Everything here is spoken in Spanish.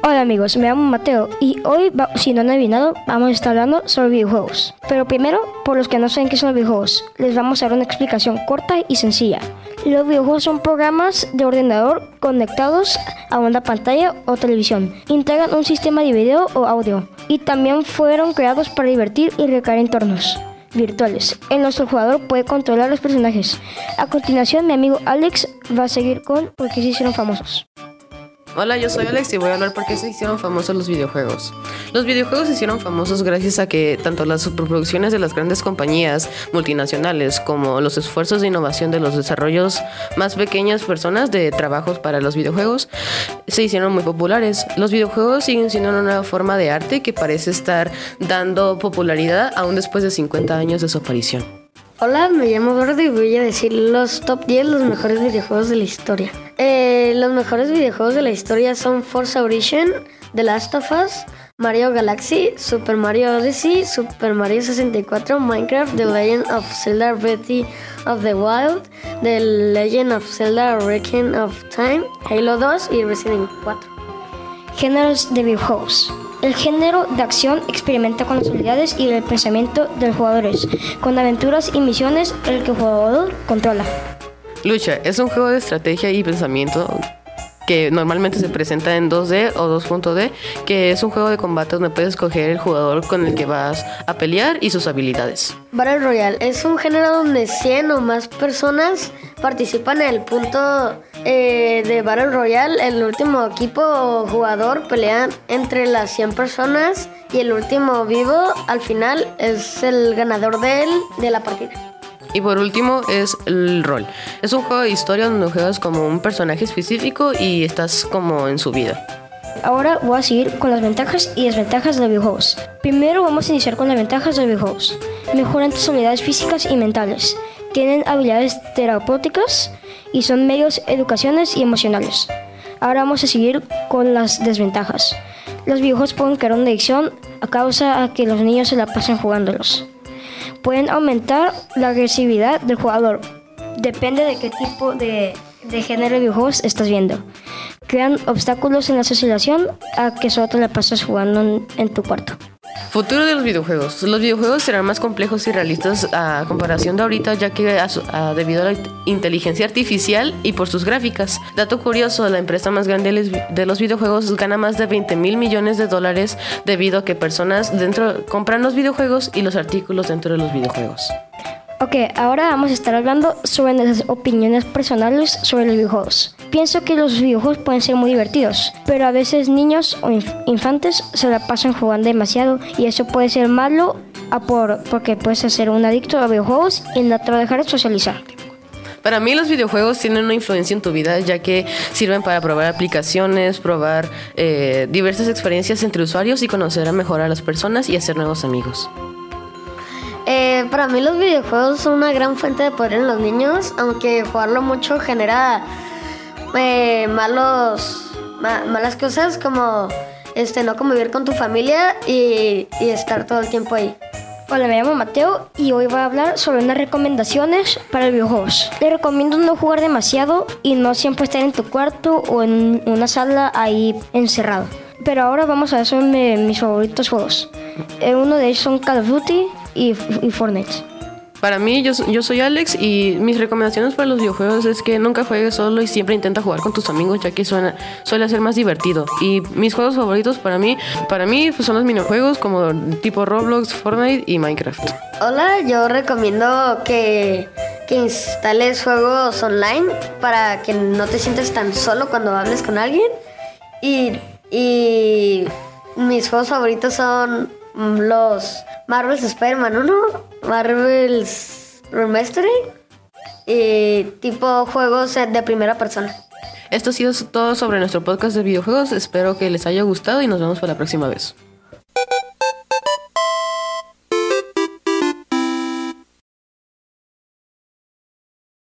Hola amigos, me llamo Mateo y hoy, si no han adivinado, vamos a estar hablando sobre videojuegos. Pero primero, por los que no saben qué son los videojuegos, les vamos a dar una explicación corta y sencilla. Los videojuegos son programas de ordenador conectados a una pantalla o televisión. Integran un sistema de video o audio y también fueron creados para divertir y recrear entornos virtuales. En nuestro jugador puede controlar los personajes. A continuación, mi amigo Alex va a seguir con por qué se hicieron famosos. Hola, yo soy Alex y voy a hablar por qué se hicieron famosos los videojuegos. Los videojuegos se hicieron famosos gracias a que tanto las superproducciones de las grandes compañías multinacionales como los esfuerzos de innovación de los desarrollos más pequeñas personas de trabajos para los videojuegos se hicieron muy populares. Los videojuegos siguen siendo una forma de arte que parece estar dando popularidad aún después de 50 años de su aparición. Hola, me llamo Gordo y voy a decir los top 10 los mejores videojuegos de la historia. Eh, los mejores videojuegos de la historia son Forza Horizon, The Last of Us, Mario Galaxy, Super Mario Odyssey, Super Mario 64, Minecraft, The Legend of Zelda Breath of the Wild, The Legend of Zelda Wrecking of Time, Halo 2 y Resident Evil 4. Géneros de videojuegos. El género de acción experimenta con las habilidades y el pensamiento de los jugadores, con aventuras y misiones el que el jugador controla. Lucha es un juego de estrategia y pensamiento que normalmente se presenta en 2D o 2.D, que es un juego de combate donde puedes escoger el jugador con el que vas a pelear y sus habilidades. Battle Royale es un género donde 100 o más personas participan en el punto eh, de Battle Royale. El último equipo o jugador pelea entre las 100 personas y el último vivo al final es el ganador de, de la partida. Y por último es el rol. Es un juego de historia donde juegas como un personaje específico y estás como en su vida. Ahora voy a seguir con las ventajas y desventajas de los videojuegos. Primero vamos a iniciar con las ventajas de los videojuegos. Mejoran tus habilidades físicas y mentales. Tienen habilidades terapéuticas y son medios educaciones y emocionales. Ahora vamos a seguir con las desventajas. Los videojuegos pueden crear una adicción a causa de que los niños se la pasan jugándolos pueden aumentar la agresividad del jugador. Depende de qué tipo de, género de videojuegos estás viendo. Crean obstáculos en la asociación a que solo te la pasas jugando en tu cuarto. Futuro de los videojuegos. Los videojuegos serán más complejos y realistas a comparación de ahorita, ya que debido a la inteligencia artificial y por sus gráficas. Dato curioso, la empresa más grande de los videojuegos gana más de 20 mil millones de dólares debido a que personas dentro compran los videojuegos y los artículos dentro de los videojuegos. Ok, ahora vamos a estar hablando sobre nuestras opiniones personales sobre los videojuegos. Pienso que los videojuegos pueden ser muy divertidos, pero a veces niños o infantes se la pasan jugando demasiado y eso puede ser malo a por, porque puedes ser un adicto a videojuegos y no te va a dejar de socializar. Para mí los videojuegos tienen una influencia en tu vida ya que sirven para probar aplicaciones, probar eh, diversas experiencias entre usuarios y conocer a mejor a las personas y hacer nuevos amigos. Eh, para mí los videojuegos son una gran fuente de poder en los niños, aunque jugarlo mucho genera eh, malos, malas cosas como este, no convivir con tu familia y, y estar todo el tiempo ahí. Hola, me llamo Mateo y hoy voy a hablar sobre unas recomendaciones para videojuegos. Te recomiendo no jugar demasiado y no siempre estar en tu cuarto o en una sala ahí encerrado. Pero ahora vamos a sobre mis favoritos juegos. Eh, uno de ellos son Call of Duty, y, Fortnite. Para mí, yo, yo soy Alex y mis recomendaciones para los videojuegos es que nunca juegues solo y siempre intenta jugar con tus amigos ya que suena, suele ser más divertido. Y mis juegos favoritos para mí, para mí pues, son los minijuegos como tipo Roblox, Fortnite y Minecraft. Hola, yo recomiendo que, que instales juegos online para que no te sientas tan solo cuando hables con alguien. Y, y mis juegos favoritos son los Marvel's Spider-Man 1, Marvel's Remastered y tipo juegos de primera persona. Esto ha sido todo sobre nuestro podcast de videojuegos. Espero que les haya gustado y nos vemos para la próxima vez.